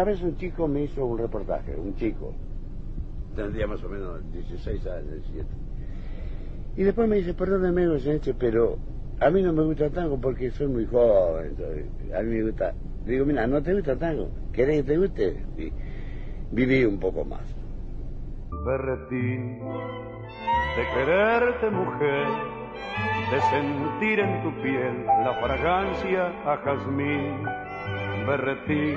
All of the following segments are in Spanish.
una vez un chico me hizo un reportaje, un chico, tendría más o menos 16 años, 17. Y después me dice, perdóneme, pero a mí no me gusta tango porque soy muy joven. a mí me gusta. Digo, mira, no te gusta tango. ¿Querés que te guste? Y viví un poco más. Berretín, de quererte mujer, de sentir en tu piel la fragancia a jazmín. Berretín,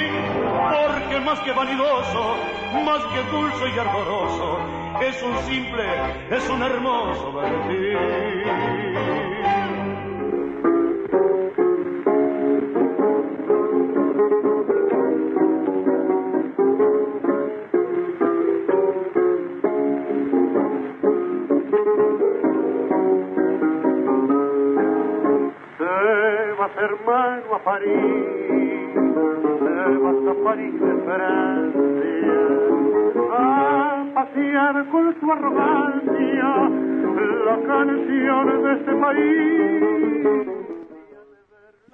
Porque más que vanidoso, más que dulce y ardoroso, es un simple, es un hermoso berretín. Se va hermano a París, a París de Francia con su arrogancia la canción de este país.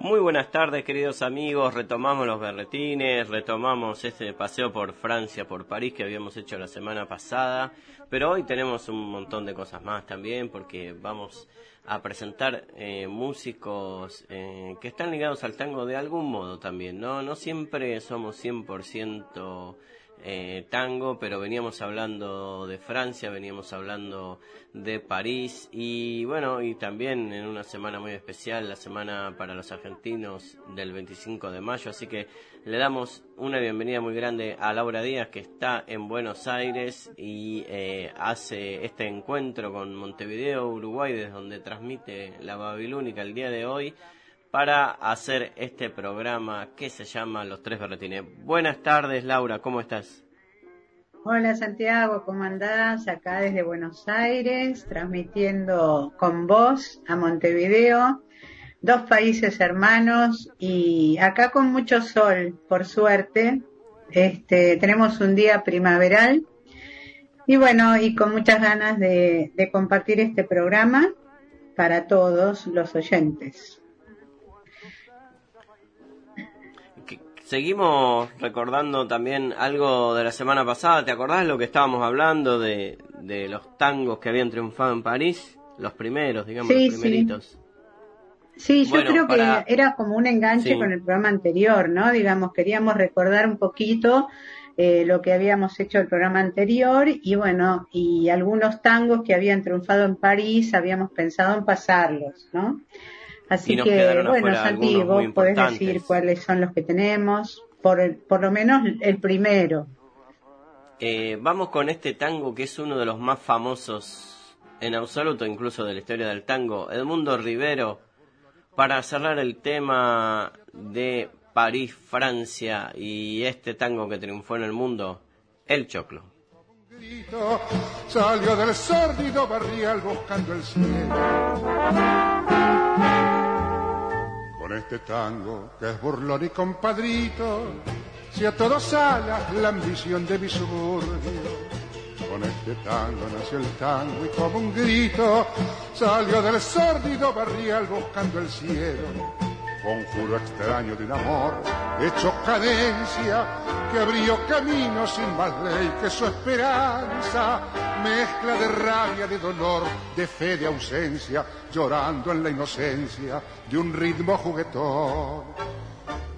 Muy buenas tardes queridos amigos, retomamos los berretines, retomamos este paseo por Francia, por París que habíamos hecho la semana pasada, pero hoy tenemos un montón de cosas más también porque vamos a presentar eh, músicos eh, que están ligados al tango de algún modo también, ¿no? No siempre somos 100% eh, tango, pero veníamos hablando de Francia, veníamos hablando de París y bueno, y también en una semana muy especial, la semana para los argentinos del 25 de mayo, así que le damos una bienvenida muy grande a Laura Díaz que está en Buenos Aires y eh, hace este encuentro con Montevideo, Uruguay, desde donde transmite la Babilónica el día de hoy para hacer este programa que se llama Los Tres Berretines. Buenas tardes, Laura, ¿cómo estás? Hola Santiago, ¿cómo andás? Acá desde Buenos Aires, transmitiendo con vos a Montevideo, dos países hermanos y acá con mucho sol, por suerte. Este, tenemos un día primaveral y bueno, y con muchas ganas de compartir este programa para todos los oyentes. Seguimos recordando también algo de la semana pasada. ¿Te acordás lo que estábamos hablando de, de los tangos que habían triunfado en París? Los primeros, digamos, los primeritos. Sí, yo creo que era como un enganche con el programa anterior, ¿no? Digamos, queríamos recordar un poquito eh, lo que habíamos hecho el programa anterior y bueno, y algunos tangos que habían triunfado en París, habíamos pensado en pasarlos, ¿no? Así que, bueno, Santi, vos podés decir cuáles son los que tenemos, por, por lo menos el primero. Eh, vamos con este tango que es uno de los más famosos en absoluto, incluso de la historia del tango, Edmundo Rivero, para cerrar el tema de París, Francia y este tango que triunfó en el mundo, El Choclo. Salió del sórdido barrial buscando el cielo con este tango que es burlón y compadrito, si a todos alas la ambición de mi suburbio. Con este tango nació el tango y como un grito salió del sórdido barrial buscando el cielo conjuro extraño de un amor hecho cadencia que abrió camino sin más ley que su esperanza, mezcla de rabia, de dolor, de fe, de ausencia, llorando en la inocencia de un ritmo juguetón.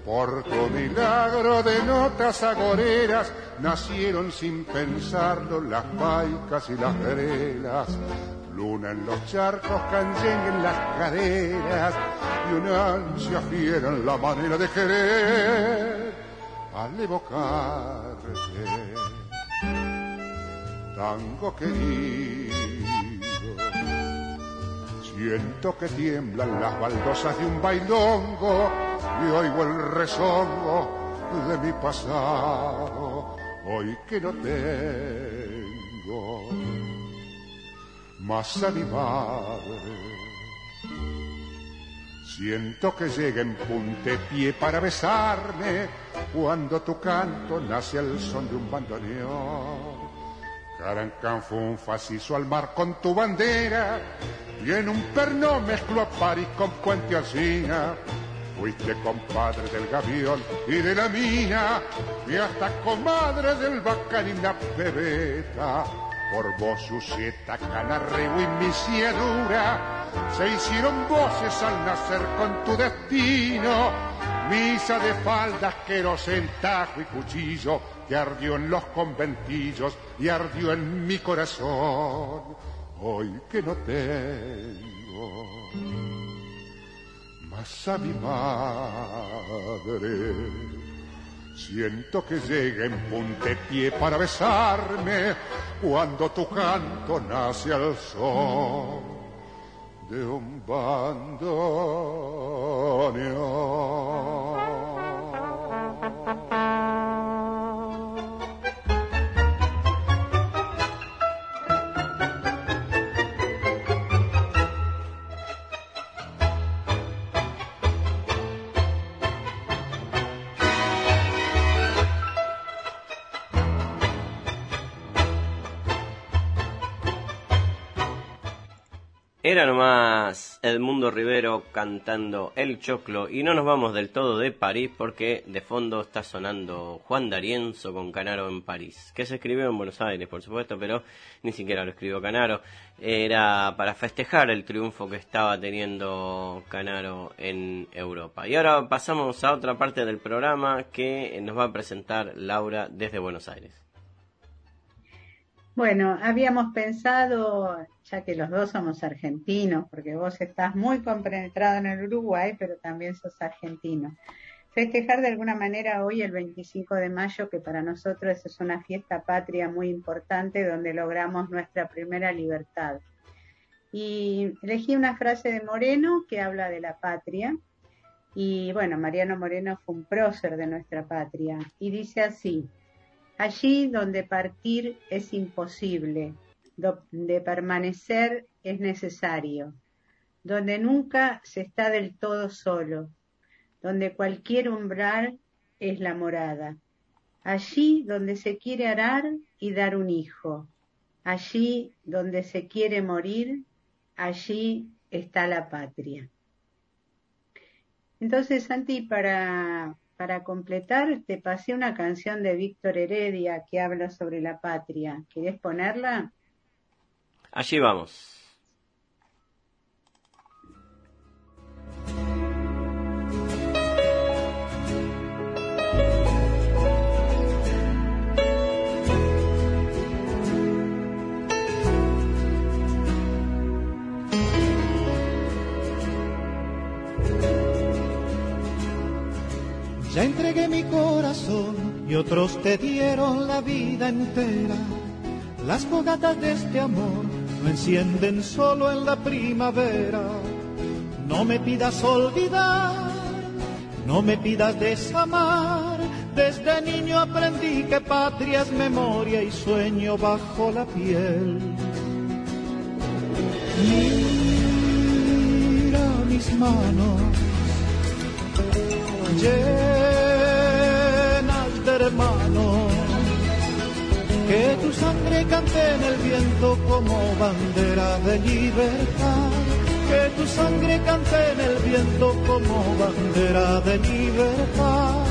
Por tu milagro de notas agoreras nacieron sin pensarlo las paicas y las grelas luna en los charcos, canyen en las caderas ansia fiera en la manera de querer al evocarte. Tango querido, siento que tiemblan las baldosas de un bailongo y oigo el rezongo de mi pasado, hoy que no tengo más a mi madre. Siento que llega en puntepié para besarme cuando tu canto nace al son de un bandoneón. Carancan fue un facizo al mar con tu bandera y en un perno mezclo a París con Puente Alcina. Fuiste compadre del gavión y de la mina y hasta comadre del bacán y la pebeta por vos, Sucieta, Canarrego y Misiedura, se hicieron voces al nacer con tu destino. Misa de faldas, querosén, tajo y cuchillo, que ardió en los conventillos y ardió en mi corazón. Hoy que no tengo más a mi madre Siento que llega en puntepié para besarme cuando tu canto nace al sol Era nomás Edmundo Rivero cantando El Choclo y no nos vamos del todo de París porque de fondo está sonando Juan D'Arienzo con Canaro en París, que se escribió en Buenos Aires, por supuesto, pero ni siquiera lo escribió Canaro. Era para festejar el triunfo que estaba teniendo Canaro en Europa. Y ahora pasamos a otra parte del programa que nos va a presentar Laura desde Buenos Aires. Bueno, habíamos pensado, ya que los dos somos argentinos, porque vos estás muy compenetrado en el Uruguay, pero también sos argentino, festejar de alguna manera hoy el 25 de mayo, que para nosotros es una fiesta patria muy importante donde logramos nuestra primera libertad. Y elegí una frase de Moreno que habla de la patria. Y bueno, Mariano Moreno fue un prócer de nuestra patria. Y dice así, Allí donde partir es imposible, donde permanecer es necesario, donde nunca se está del todo solo, donde cualquier umbral es la morada. Allí donde se quiere arar y dar un hijo, allí donde se quiere morir, allí está la patria. Entonces, Santi, para para completar, te pasé una canción de Víctor Heredia que habla sobre la patria. ¿Querés ponerla? Allí vamos. Y otros te dieron la vida entera. Las fogatas de este amor no encienden solo en la primavera. No me pidas olvidar, no me pidas desamar. Desde niño aprendí que patria es memoria y sueño bajo la piel. Mira mis manos llenas de hermanos que tu sangre cante en el viento como bandera de libertad. Que tu sangre cante en el viento como bandera de libertad.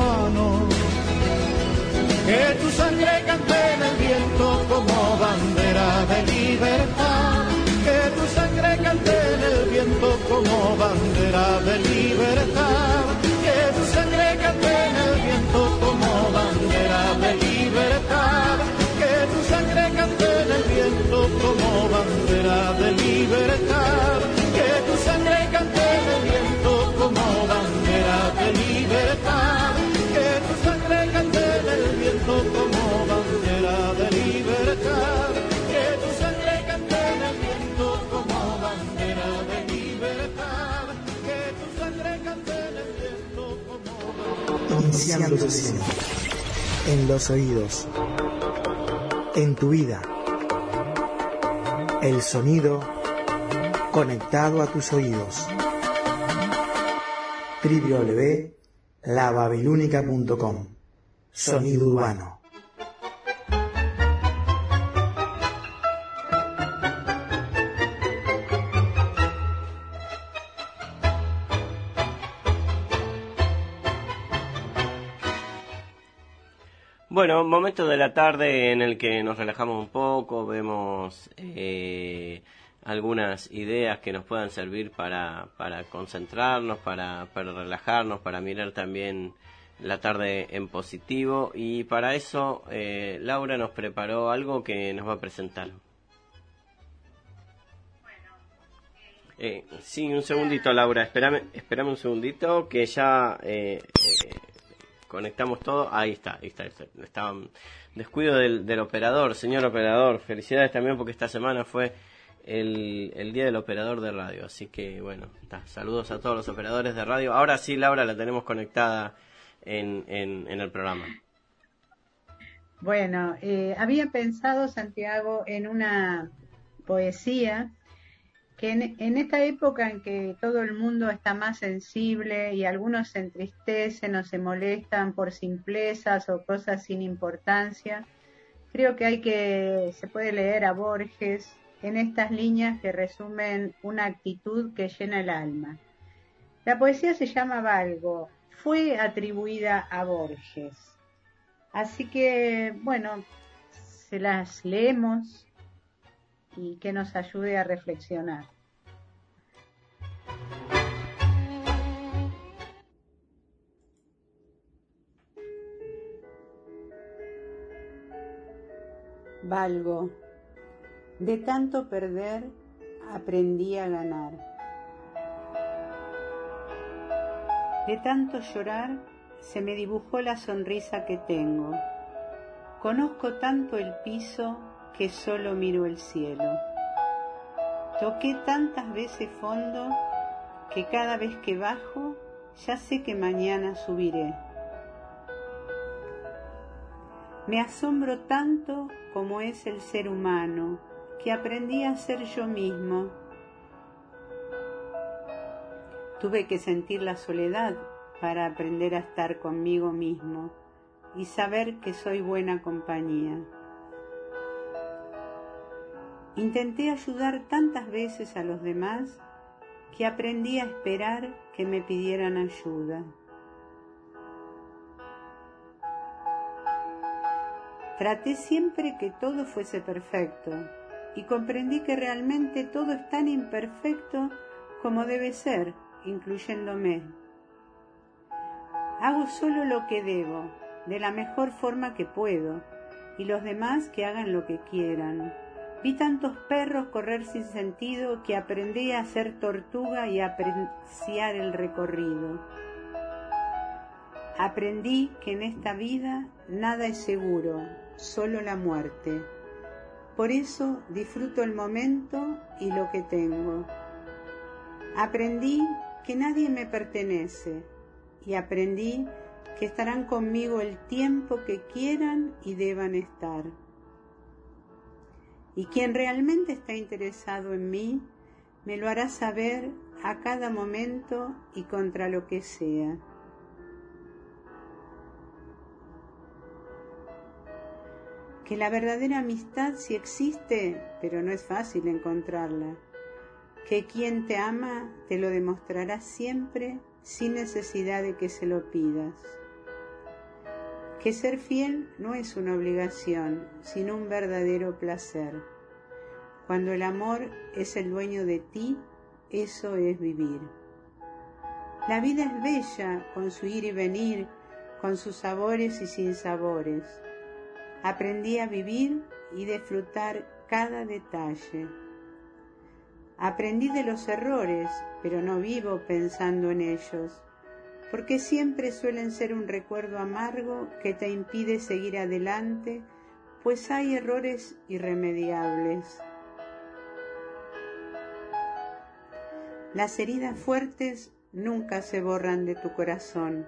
Hermano. Que tu sangre cante En los oídos. En tu vida. El sonido conectado a tus oídos. www.lababilúnica.com Sonido urbano. Momento de la tarde en el que nos relajamos un poco, vemos eh, algunas ideas que nos puedan servir para, para concentrarnos, para, para relajarnos, para mirar también la tarde en positivo y para eso eh, Laura nos preparó algo que nos va a presentar. Eh, sí, un segundito Laura, espérame, espérame un segundito que ya eh, eh, conectamos todo. Ahí está, ahí está, estaba descuido del, operador, señor operador. Felicidades también porque esta semana fue el, el día del operador de radio, así que bueno, está. saludos a todos los operadores de radio. Ahora sí, Laura, la tenemos conectada en, en, el programa? Bueno, eh, había pensado, Santiago, en una poesía que en, esta época en que todo el mundo está más sensible y algunos se entristecen o se molestan por simplezas o cosas sin importancia, creo que hay que, se puede leer a Borges en estas líneas que resumen una actitud que llena el alma. La poesía se llama Valgo fue atribuida a Borges. Así que, bueno, se las leemos y que nos ayude a reflexionar. Valgo. De tanto perder, aprendí a ganar. De tanto llorar, se me dibujó la sonrisa que tengo. Conozco tanto el piso que solo miro el cielo. Toqué tantas veces fondo que cada vez que bajo ya sé que mañana subiré. Me asombro tanto como es el ser humano, que aprendí a ser yo mismo. Tuve que sentir la soledad para aprender a estar conmigo mismo y saber que soy buena compañía. Intenté ayudar tantas veces a los demás que aprendí a esperar que me pidieran ayuda. Traté siempre que todo fuese perfecto y comprendí que realmente todo es tan imperfecto como debe ser, incluyéndome. Hago solo lo que debo, de la mejor forma que puedo, y los demás que hagan lo que quieran. Vi tantos perros correr sin sentido que aprendí a ser tortuga y a apreciar el recorrido. Aprendí que en esta vida nada es seguro, solo la muerte. Por eso disfruto el momento y lo que tengo. Aprendí que nadie me pertenece y aprendí que estarán conmigo el tiempo que quieran y deban estar. Y quien realmente está interesado en mí, me lo hará saber a cada momento y contra lo que sea. que la verdadera amistad sí existe, pero no es fácil encontrarla, que quien te ama te lo demostrará siempre sin necesidad de que se lo pidas, que ser fiel no es una obligación, sino un verdadero placer. Cuando el amor es el dueño de ti, eso es vivir. La vida es bella con su ir y venir, con sus sabores y sin sabores Aprendí a vivir y disfrutar cada detalle. Aprendí de los errores, pero no vivo pensando en ellos, porque siempre suelen ser un recuerdo amargo que te impide seguir adelante, pues hay errores irremediables. Las heridas fuertes nunca se borran de tu corazón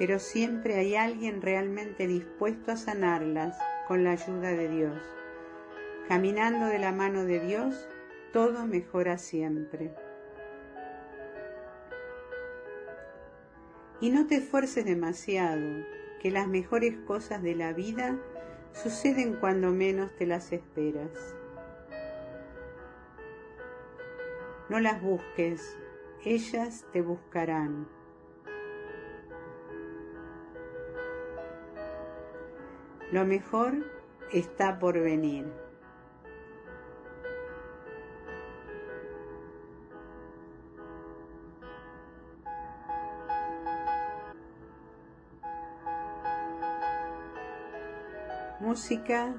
pero siempre hay alguien realmente dispuesto a sanarlas con la ayuda de Dios. Caminando de la mano de Dios, todo mejora siempre. Y no te esfuerces demasiado, que las mejores cosas de la vida suceden cuando menos te las esperas. No las busques, ellas te buscarán. Lo mejor está por venir. Música.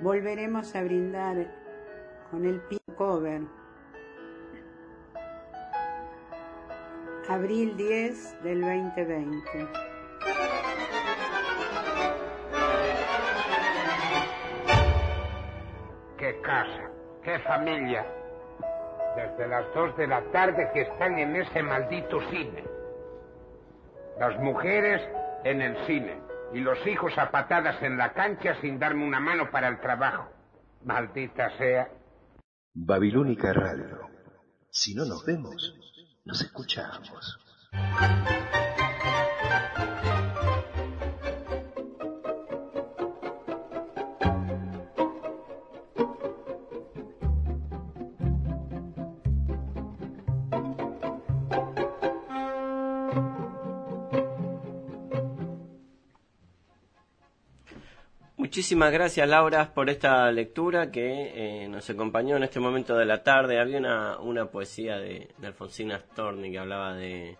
Volveremos a brindar con el pin cover. Abril 10 del 2020. qué casa, qué familia. Desde las dos de la tarde que están en ese maldito cine. Las mujeres en el cine y los hijos a patadas en la cancha sin darme una mano para el trabajo. Maldita sea. Babilónica Radio. Si no nos vemos, nos escuchamos. Muchísimas gracias Laura por esta lectura que eh, nos acompañó en este momento de la tarde. Había una, una poesía de, Alfonsina Storni que hablaba de,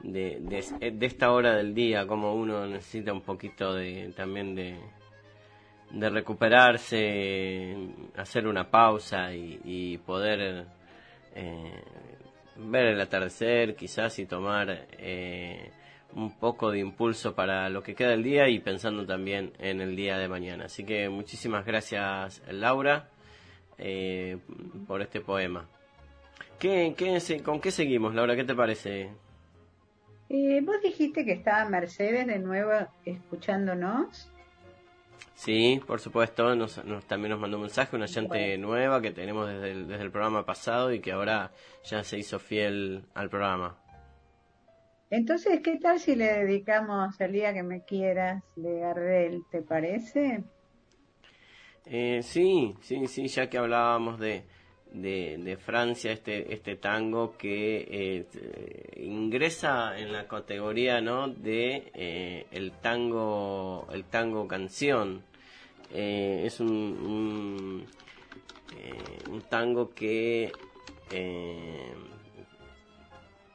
de, de, esta hora del día, como uno necesita un poquito de, también de, de recuperarse, hacer una pausa y, poder eh, ver el atardecer quizás y tomar eh, un poco de impulso para lo que queda del día y pensando también en el día de mañana. Así que muchísimas gracias Laura eh, por este poema. ¿Qué, qué, ¿Con qué seguimos, Laura? ¿Qué te parece? Eh, vos dijiste que estaba Mercedes de nuevo escuchándonos. Sí, por supuesto, nos, también nos mandó un mensaje, una gente nueva que tenemos desde el, desde el programa pasado y que ahora ya se hizo fiel al programa. Entonces, ¿qué tal si le dedicamos el día que me quieras de Gardel, te parece? Eh, sí, sí, sí, ya que hablábamos de, de, Francia, este, este tango que eh, ingresa en la categoría ¿no? de eh, el tango el tango canción. Eh, es un, un, un, tango que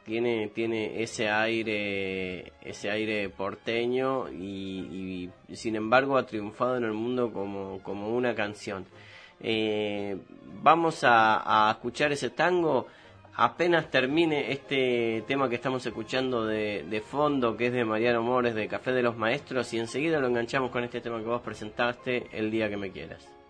tiene tiene ese aire ese aire porteño y, y, sin embargo ha triunfado en el mundo como, como una canción eh, vamos a, escuchar ese tango apenas termine este tema que estamos escuchando de, de, fondo, que es de Mariano Mores, de Café de los Maestros, y enseguida lo enganchamos con este tema que vos presentaste, El día que me quieras.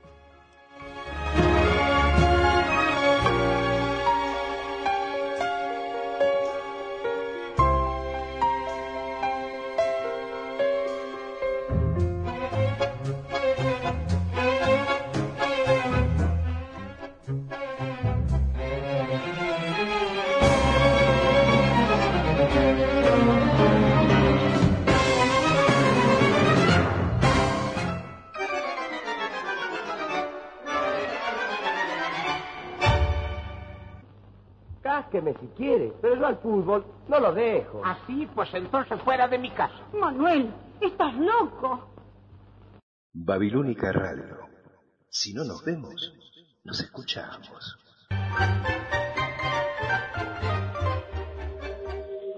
No lo dejo. Así, pues entonces fuera de mi casa. Manuel, estás loco. Babilónica Radio. Si no nos vemos, nos escuchamos.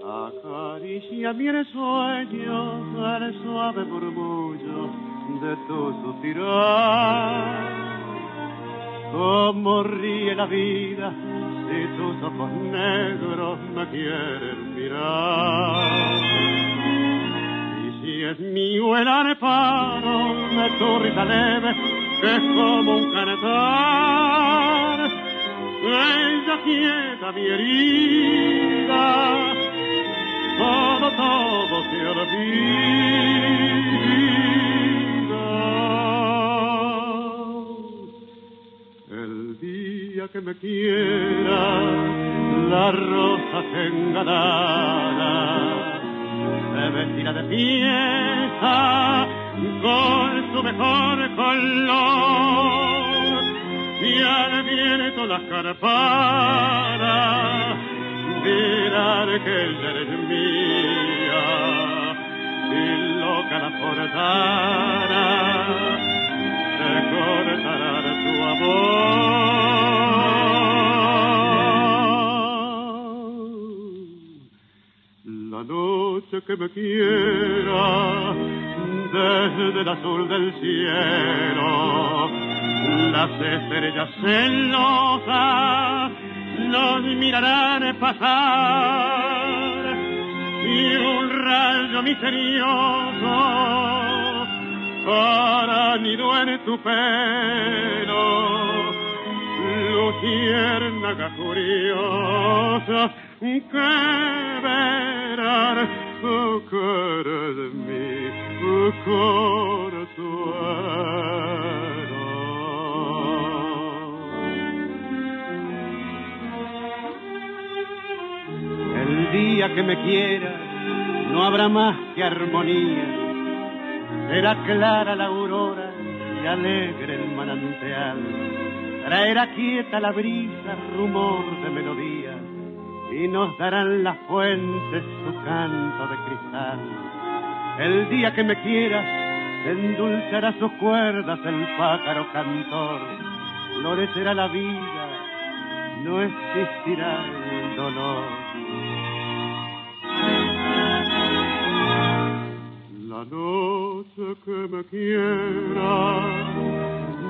Acaricia mi sueño al suave murmullo de tu suspirar. Como ríe la vida si tus ojos negros me quieren mirar. Y si es mío el areparo de tu risa leve, que es como un cantar, ella quieta mi herida, todo, todo se olvida. El día que me quiera, la rosa enganada se vestirá de fiesta con su mejor color. Y al viento las carpadas dirán que ella eres mía. Y loca la portana se cortará amor noche que me quiera desde el azul del cielo. Las estrellas celosas nos mirarán pasar y un rayo misterioso para nido en tu pelo. Luciérnaga curiosa que verán oh, cara de mí, oh, El día que me quiera no habrá más que armonía, será clara la aurora y alegre el manantial, traerá quieta la brisa rumor de melodía y nos darán las fuentes su canto de cristal. El día que me quieras endulzará sus cuerdas el pájaro cantor, florecerá la vida, no existirá el dolor. La noche que me quiera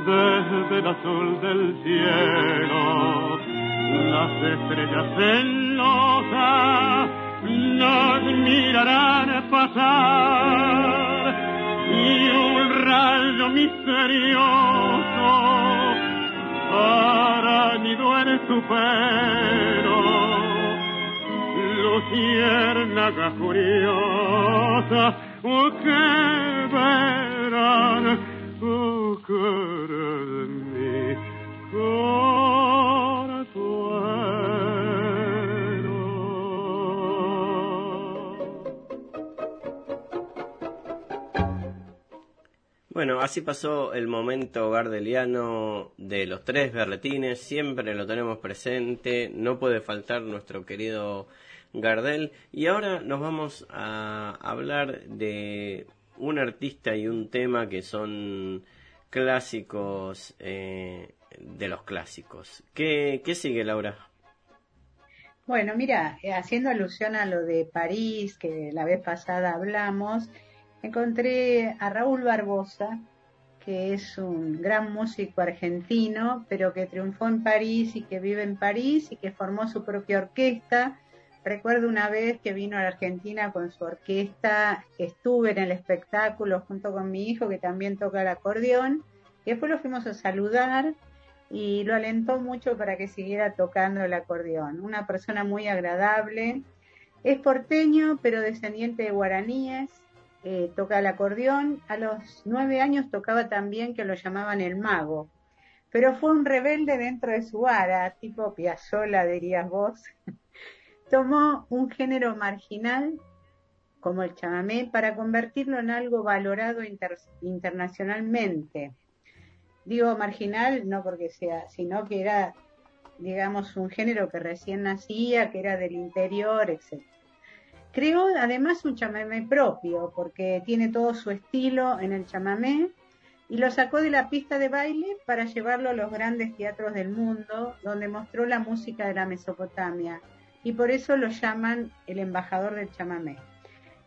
desde el azul del cielo, las estrellas celosas nos mirarán pasar y un rayo misterioso nido en su pelo. Luciérnaga curiosa Bueno, así pasó el momento gardeliano de los tres berretines, siempre lo tenemos presente, no puede faltar nuestro querido Gardel. Y ahora nos vamos a hablar de un artista y un tema que son clásicos eh, de los clásicos. ¿Qué, ¿Qué sigue, Laura? Bueno, mira, eh, haciendo alusión a lo de París, que la vez pasada hablamos, encontré a Raúl Barbosa, que es un gran músico argentino, pero que triunfó en París y que vive en París y que formó su propia orquesta. Recuerdo una vez que vino a la Argentina con su orquesta, estuve en el espectáculo junto con mi hijo que también toca el acordeón, y después lo fuimos a saludar y lo alentó mucho para que siguiera tocando el acordeón. Una persona muy agradable, es porteño pero descendiente de guaraníes, eh, toca el acordeón. A los nueve años tocaba también que lo llamaban el mago, pero fue un rebelde dentro de su ara, tipo Piazzolla dirías vos. Tomó un género marginal como el chamamé para convertirlo en algo valorado internacionalmente. Digo marginal no porque sea, sino que era, digamos, un género que recién nacía, que era del interior, etc. Creó además un chamamé propio, porque tiene todo su estilo en el chamamé, y lo sacó de la pista de baile para llevarlo a los grandes teatros del mundo, donde mostró la música de la Mesopotamia, y por eso lo llaman el embajador del chamamé.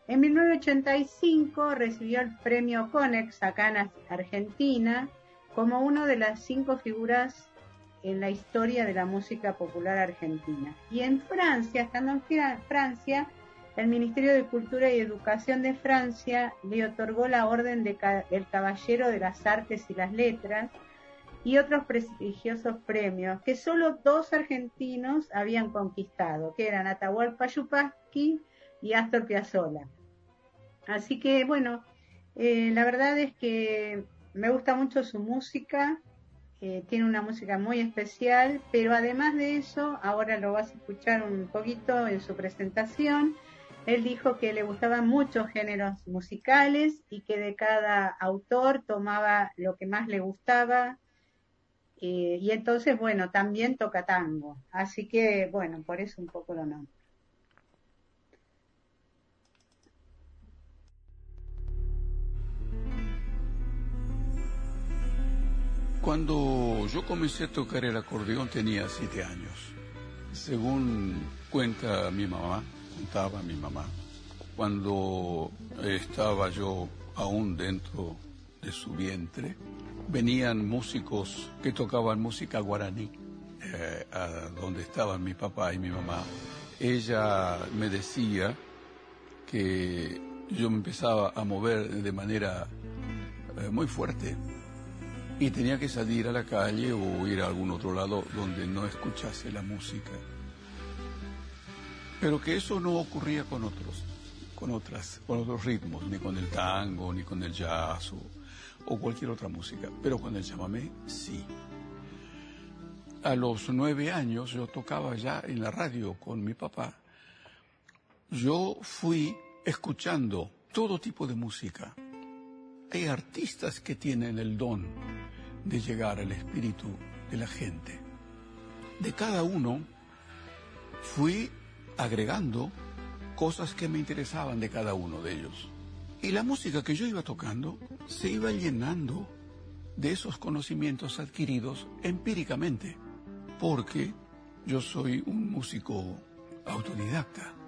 En 1985 recibió el premio Conex acá en Argentina como una de las cinco figuras en la historia de la música popular argentina. Y en Francia, estando en Francia, el Ministerio de Cultura y Educación de Francia le otorgó la Orden del Caballero de las Artes y las Letras y otros prestigiosos premios que solo dos argentinos habían conquistado, que eran Atahualpa Yupanqui y Astor Piazzolla. Así que, bueno, eh, la verdad es que me gusta mucho su música, eh, tiene una música muy especial, pero además de eso, ahora lo vas a escuchar un poquito en su presentación, él dijo que le gustaban muchos géneros musicales y que de cada autor tomaba lo que más le gustaba. Eh, y entonces, bueno, también toca tango. Así que, bueno, por eso un poco lo nombro. Cuando yo comencé a tocar el acordeón tenía siete años. Según cuenta mi mamá, contaba mi mamá, cuando estaba yo aún dentro de su vientre, venían músicos que tocaban música guaraní, eh, donde estaban mi papá y mi mamá. Ella me decía que yo me empezaba a mover de manera eh, muy fuerte y tenía que salir a la calle o ir a algún otro lado donde no escuchase la música pero que eso no ocurría con otros, con otras, con otros ritmos, ni con el tango, ni con el jazz cualquier otra música, pero con el chamamé sí. A los nueve años yo tocaba ya en la radio con mi papá. Yo fui escuchando todo tipo de música. Hay artistas que tienen el don de llegar al espíritu de la gente. De cada uno fui agregando cosas que me interesaban de cada uno de ellos. Y la música que yo iba tocando se iba llenando de esos conocimientos adquiridos empíricamente, porque yo soy un músico autodidacta.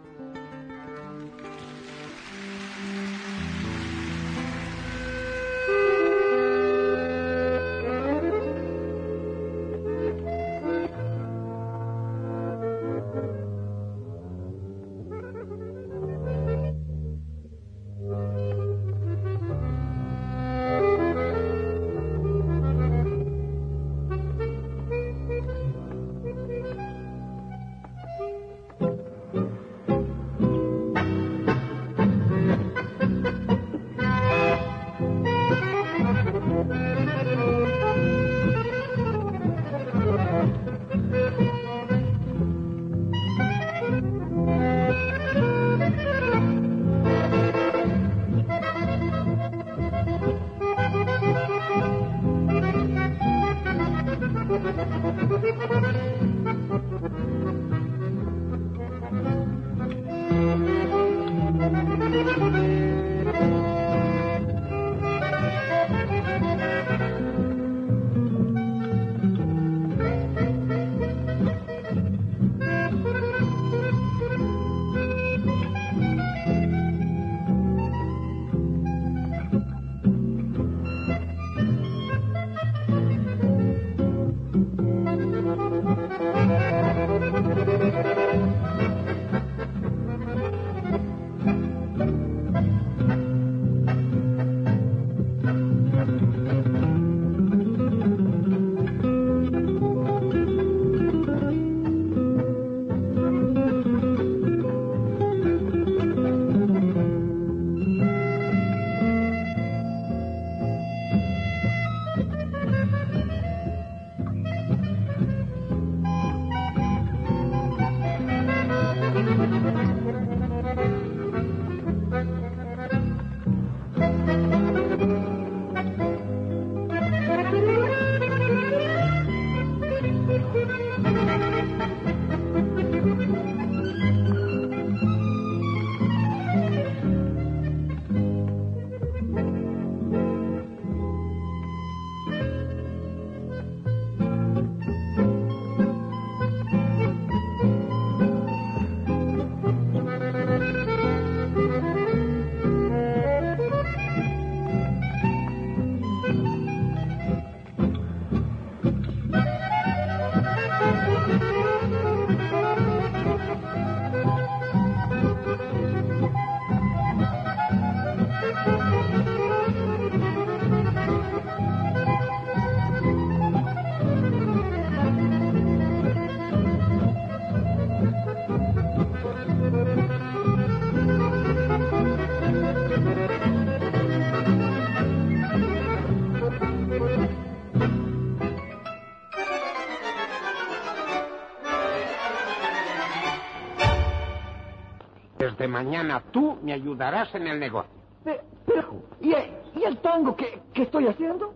Mañana tú me ayudarás en el negocio. Pero, pero, ¿y, el, ¿y el tango que, que estoy haciendo?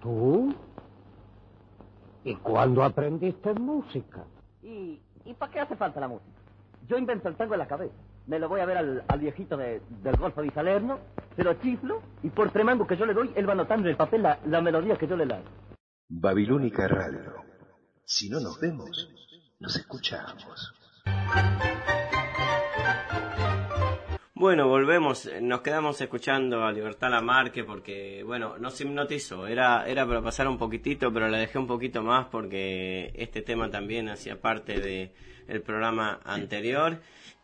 ¿Tú? ¿Y cuándo aprendiste música? ¿Y, ¿Y para qué hace falta la música? Yo invento el tango en la cabeza. Me lo voy a ver al, al viejito de- del Golfo de Salerno, se lo chiflo y por tremango que yo le doy, él va anotando en el papel la, la melodía que yo le lanzo. Babilónica Radio. Si no nos vemos, nos escuchamos. Bueno, volvemos, nos quedamos escuchando a Libertad Lamarque porque, bueno, nos hipnotizó, era, era para pasar un poquitito, pero la dejé un poquito más porque este tema también hacía parte de el programa anterior.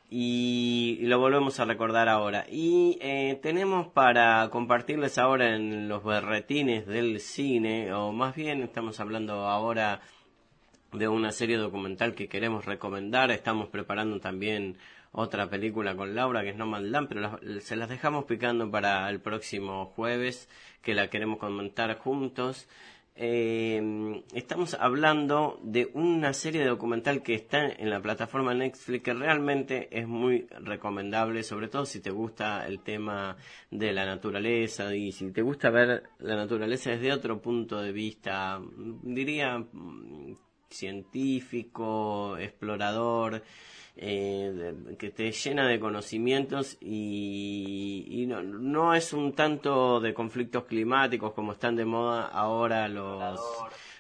Y lo volvemos a recordar ahora. Y eh, tenemos para compartirles ahora en los berretines del cine, o más bien estamos hablando ahora de una serie documental que queremos recomendar. Estamos preparando también otra película con Laura que es No Land, pero las- se las dejamos picando para el próximo jueves que la queremos comentar juntos. Eh, estamos hablando de una serie documental que está en la plataforma Netflix que realmente es muy recomendable, sobre todo si te gusta el tema de la naturaleza y si te gusta ver la naturaleza desde otro punto de vista, diría científico, explorador, eh, que te llena de conocimientos y, no, no, es un tanto de conflictos climáticos como están de moda ahora los,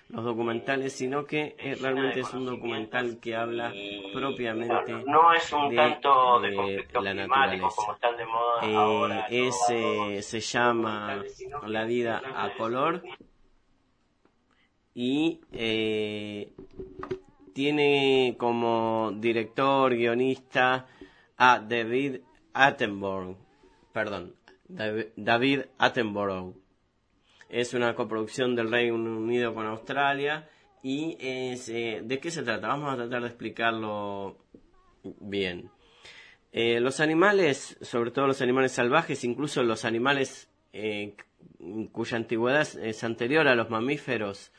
los documentales, sino que eh, realmente es un documental que habla propiamente no, es un de, tanto de, de la naturaleza. Como están de moda eh, ahora ese se llama La vida a color y eh, tiene como director, guionista a David Attenborough. Perdón, David Attenborough. Es una coproducción del Reino Unido con Australia. ¿Y eh, de qué se trata? Vamos a tratar de explicarlo bien. Eh, los animales, sobre todo los animales salvajes, incluso los animales cuya antigüedad es anterior a los mamíferos,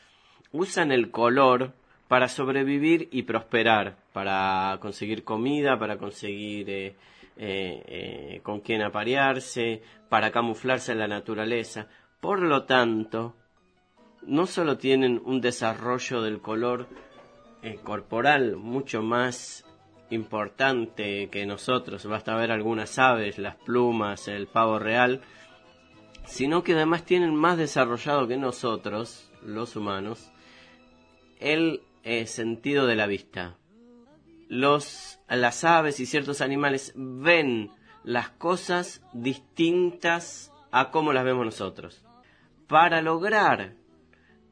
usan el color para sobrevivir y prosperar, para conseguir comida, para conseguir eh, eh, eh, con quién aparearse, para camuflarse en la naturaleza. Por lo tanto, no solo tienen un desarrollo del color corporal mucho más importante que nosotros, basta ver algunas aves, las plumas, el pavo real, sino que además tienen más desarrollado que nosotros, los humanos, el eh, sentido de la vista. Los, las aves y ciertos animales ven las cosas distintas a como las vemos nosotros. Para lograr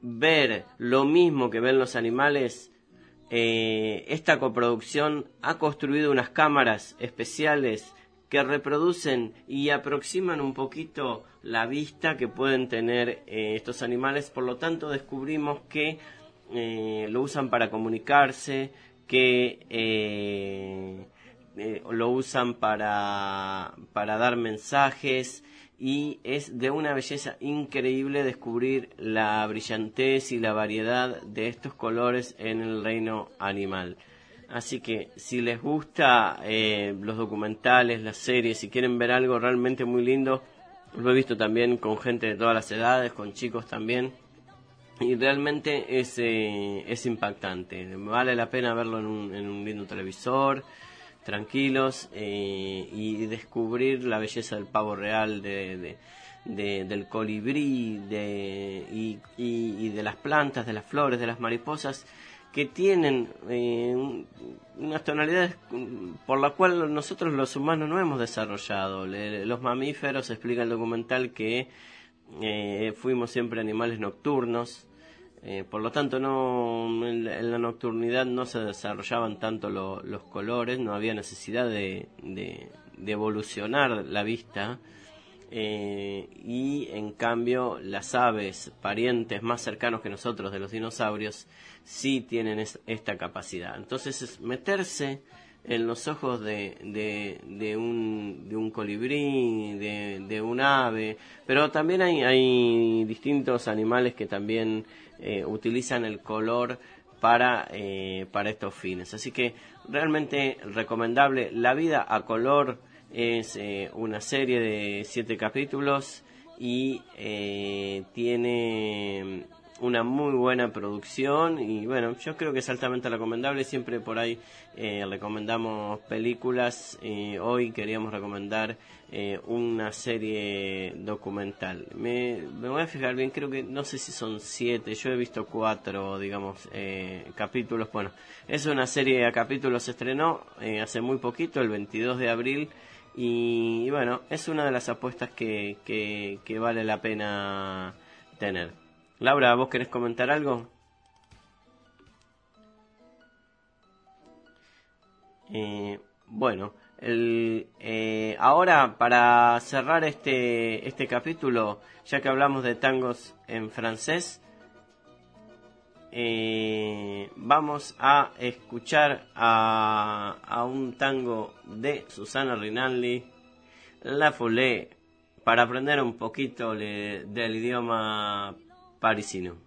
ver lo mismo que ven los animales, eh, esta coproducción ha construido unas cámaras especiales que reproducen y aproximan un poquito la vista que pueden tener eh, estos animales. Por lo tanto, descubrimos que eh, lo usan para comunicarse, que eh, eh, lo usan para, para dar mensajes y es de una belleza increíble descubrir la brillantez y la variedad de estos colores en el reino animal. Así que si les gusta los documentales, las series, si quieren ver algo realmente muy lindo, lo he visto también con gente de todas las edades, con chicos también y realmente es, eh, es impactante. Vale la pena verlo en un, en un lindo televisor, tranquilos, eh, y descubrir la belleza del pavo real, de, de, del colibrí de, y, de las plantas, de las flores, de las mariposas, que tienen eh, unas tonalidades por la cual nosotros los humanos no hemos desarrollado. los mamíferos, explica el documental, que eh, fuimos siempre animales nocturnos, eh, por lo tanto no en la, nocturnidad no se desarrollaban tanto los colores, no había necesidad de, evolucionar la vista eh, y en cambio las aves, parientes más cercanos que nosotros de los dinosaurios, sí tienen esta capacidad. Entonces es meterse en los ojos de, de, de, un, de un colibrí, de, de un ave, pero también hay, hay distintos animales que también eh, utilizan el color para, eh, para estos fines. Así que realmente recomendable. La vida a color es eh, una serie de siete capítulos y tiene una muy buena producción y bueno, yo creo que es altamente recomendable. Siempre por ahí eh, recomendamos películas. y hoy queríamos recomendar eh, una serie documental. Me, voy a fijar bien, creo que no sé si son siete, yo he visto cuatro, digamos, eh, capítulos. Bueno, es una serie de capítulos, se estrenó hace muy poquito, el 22 de abril. Y, bueno, es una de las apuestas que, que vale la pena tener. Laura, ¿vos querés comentar algo? Eh, bueno, el, eh, ahora para cerrar este, este capítulo, ya que hablamos de tangos en francés, eh, vamos a escuchar a, a, un tango de Susana Rinaldi, La Foulée, para aprender un poquito del idioma parisino.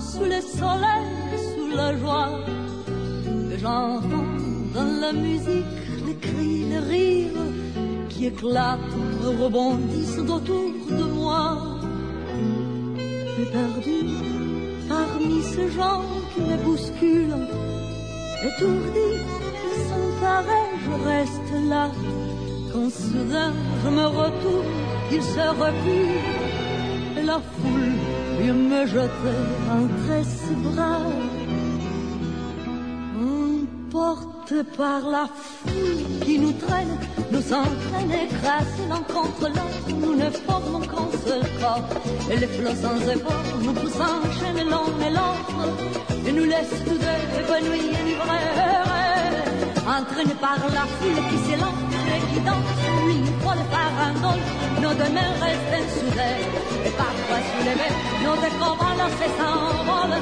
Sous le soleil, sous la joie. J'entends dans la musique les cris, les rires qui éclatent, rebondissent autour de moi. Et perdu parmi ces gens qui me bousculent, étourdi, sans pareil, je reste là. Quand soudain je me retourne, il se recule, et la foule vient me jeter entre ses bras. Emporté par la foule qui nous traîne, nous entraîne écrasés l'un contre l'autre, nous ne formons qu'un seul corps. Et les flots sans effort nous poussent en chaîne l'un et l'autre, et nous laissent tous deux épanouis et livrés. Entraînés par la foule qui s'élance et qui danse, une folle farandole, nos deux mains restent soudées, pas soulevés, nos écrans lancés s'envolent,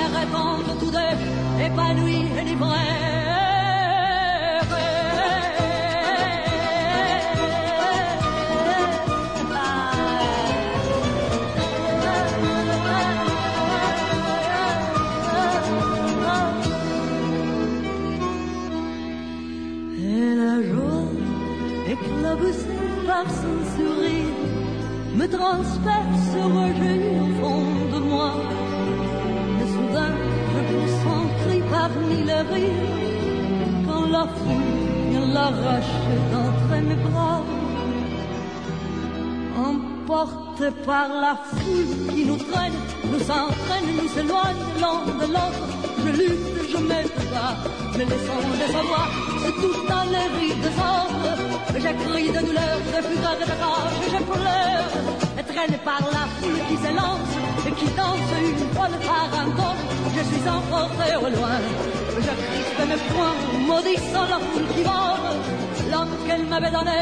et répondent tous deux, épanouis et livrés. par son me transperce, rejaillit au fond de moi. Et soudain, je pousse cri parmi les rires quand la foule vient l'arracher d'entre mes bras. Emporté par la foule qui nous traîne, nous entraîne, nous éloigne l'un de l'autre. Je lutte, je me mais laissons de savoir, c'est tout dans les rides des autres. Je crie de douleur, de fureur et de rage, je pleure, traîné par la foule qui s'élance et qui danse une folle farandole. Je suis emporté au loin, je crispe mes poings, maudissant la foule qui vole, l'homme qu'elle m'avait donné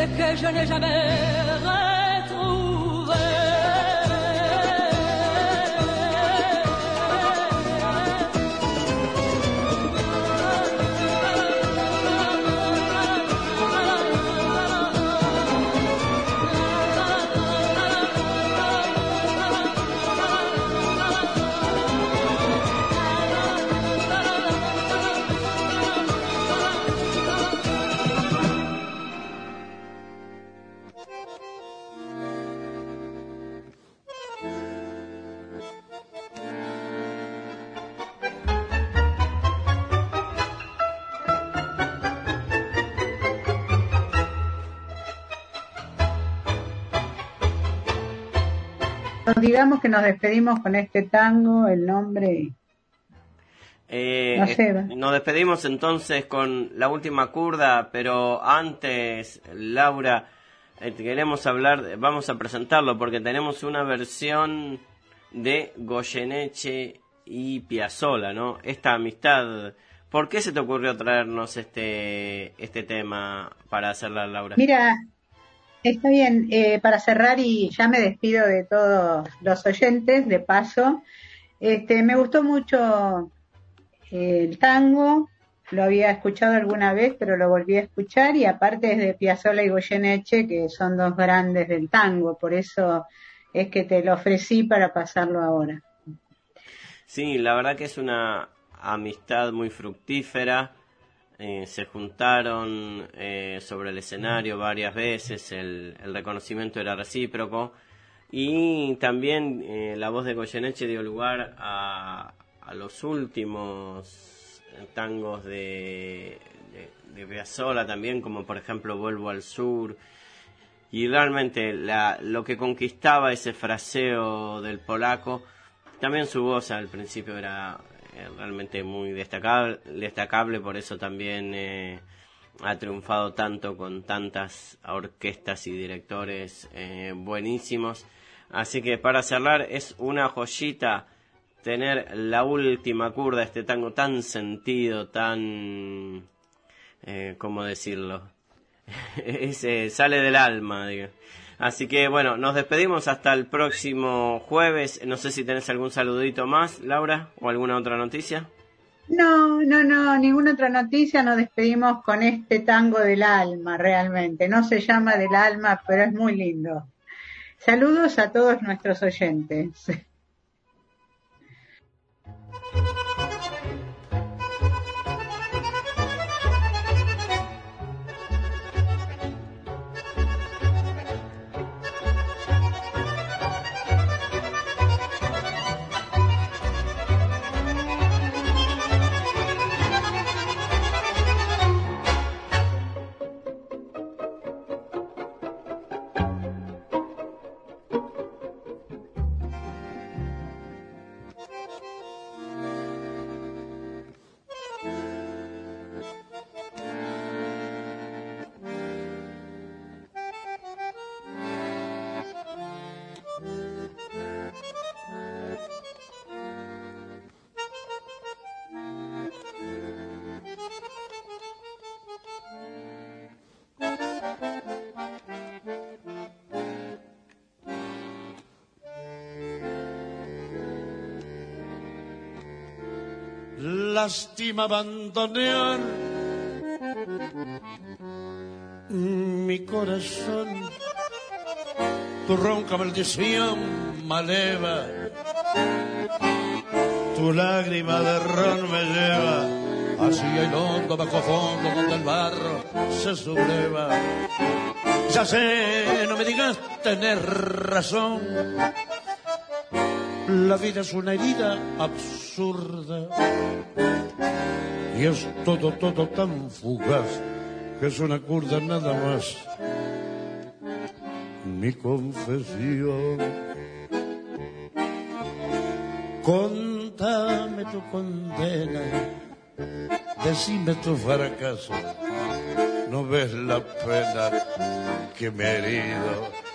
et que je n'ai jamais. Digamos que nos despedimos con este tango, el nombre. Eh, No sé, eh, va. nos despedimos entonces con la última curda, pero antes, Laura, eh, queremos hablar, vamos a presentarlo porque tenemos una versión de Goyeneche y Piazzolla, ¿no? Esta amistad. ¿Por qué se te ocurrió traernos este este tema para hacerla, Laura? Mira, está bien, eh, para cerrar y ya me despido de todos los oyentes, de paso, este, me gustó mucho eh, el tango, lo había escuchado alguna vez, pero lo volví a escuchar y aparte es de Piazzolla y Goyeneche, que son dos grandes del tango, por eso es que te lo ofrecí para pasarlo ahora. Sí, la verdad que es una amistad muy fructífera. Eh, se juntaron eh, sobre el escenario varias veces, el, el reconocimiento era recíproco y también eh, la voz de Goyeneche dio lugar a, a los últimos tangos de, de, de también, como por ejemplo Vuelvo al Sur. Y realmente la, lo que conquistaba ese fraseo del polaco también su voz al principio era realmente muy destacable, destacable por eso también eh, ha triunfado tanto con tantas orquestas y directores eh, buenísimos. Así que para cerrar es una joyita tener la última curda, este tango tan sentido, tan... Eh, ¿Cómo decirlo? Ese sale del alma. digo. Así que bueno, nos despedimos hasta el próximo jueves. No sé si tenés algún saludito más, Laura, o alguna otra noticia. No, no, no, ninguna otra noticia. Nos despedimos con este tango del alma, realmente. No se llama del alma, pero es muy lindo. Saludos a todos nuestros oyentes. Lástima abandonar mi corazón. Tu ronca maldición maleva, tu lágrima de ron me lleva hacia el hondo bajo fondo donde el barro se subleva. Ya sé, no me digas tener razón. La vida es una herida absurda y es todo, todo tan fugaz que es una curda nada más. Mi confesión. Contame tu condena, decime tu fracaso. No ves la pena que me he herido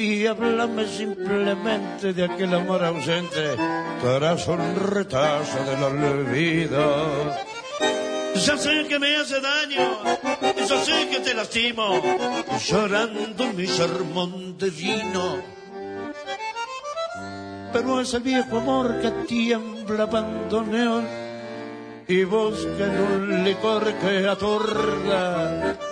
y háblame simplemente de aquel amor ausente tras un retazo del olvido. Ya sé que me hace daño, ya sé que te lastimo, llorando mi sermón de vino. Pero es el viejo amor que tiembla bandoneón y busca en un licor que atorda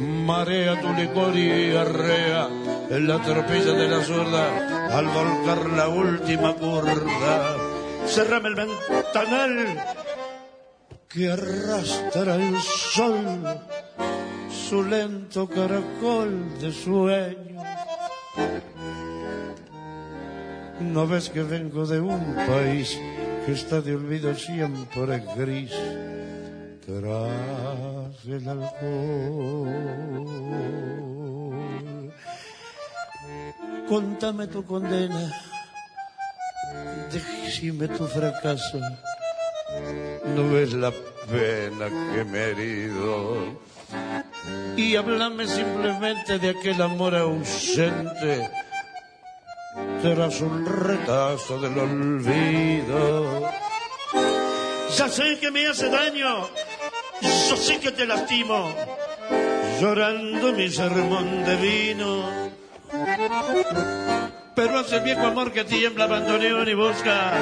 marea tu licor y arrea en la tropilla de la zurda al volcar la última curda. Cerrame el ventanal que arrastra el sol su lento caracol de sueño. ¿No ves que vengo de un país que está de olvido siempre gris? Tras el alcohol. Contame tu condena, decime tu fracaso. No ves la pena que me he herido. Y háblame simplemente de aquel amor ausente tras un retazo del olvido. Ya sé que me hace daño yo sé que te lastimo, llorando mi sermón de vino. Pero hace viejo amor que tiembla abandoneón y busca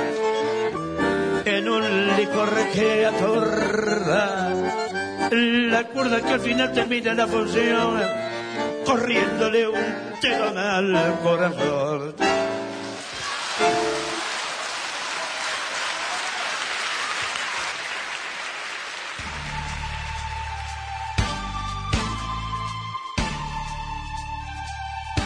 en un licor que atorda la cuerda que al final termina la función, corriéndole un telón al corazón.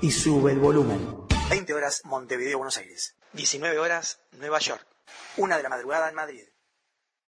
y sube el volumen. 20 horas Montevideo, Buenos Aires. 19 horas Nueva York. Una de la madrugada en Madrid.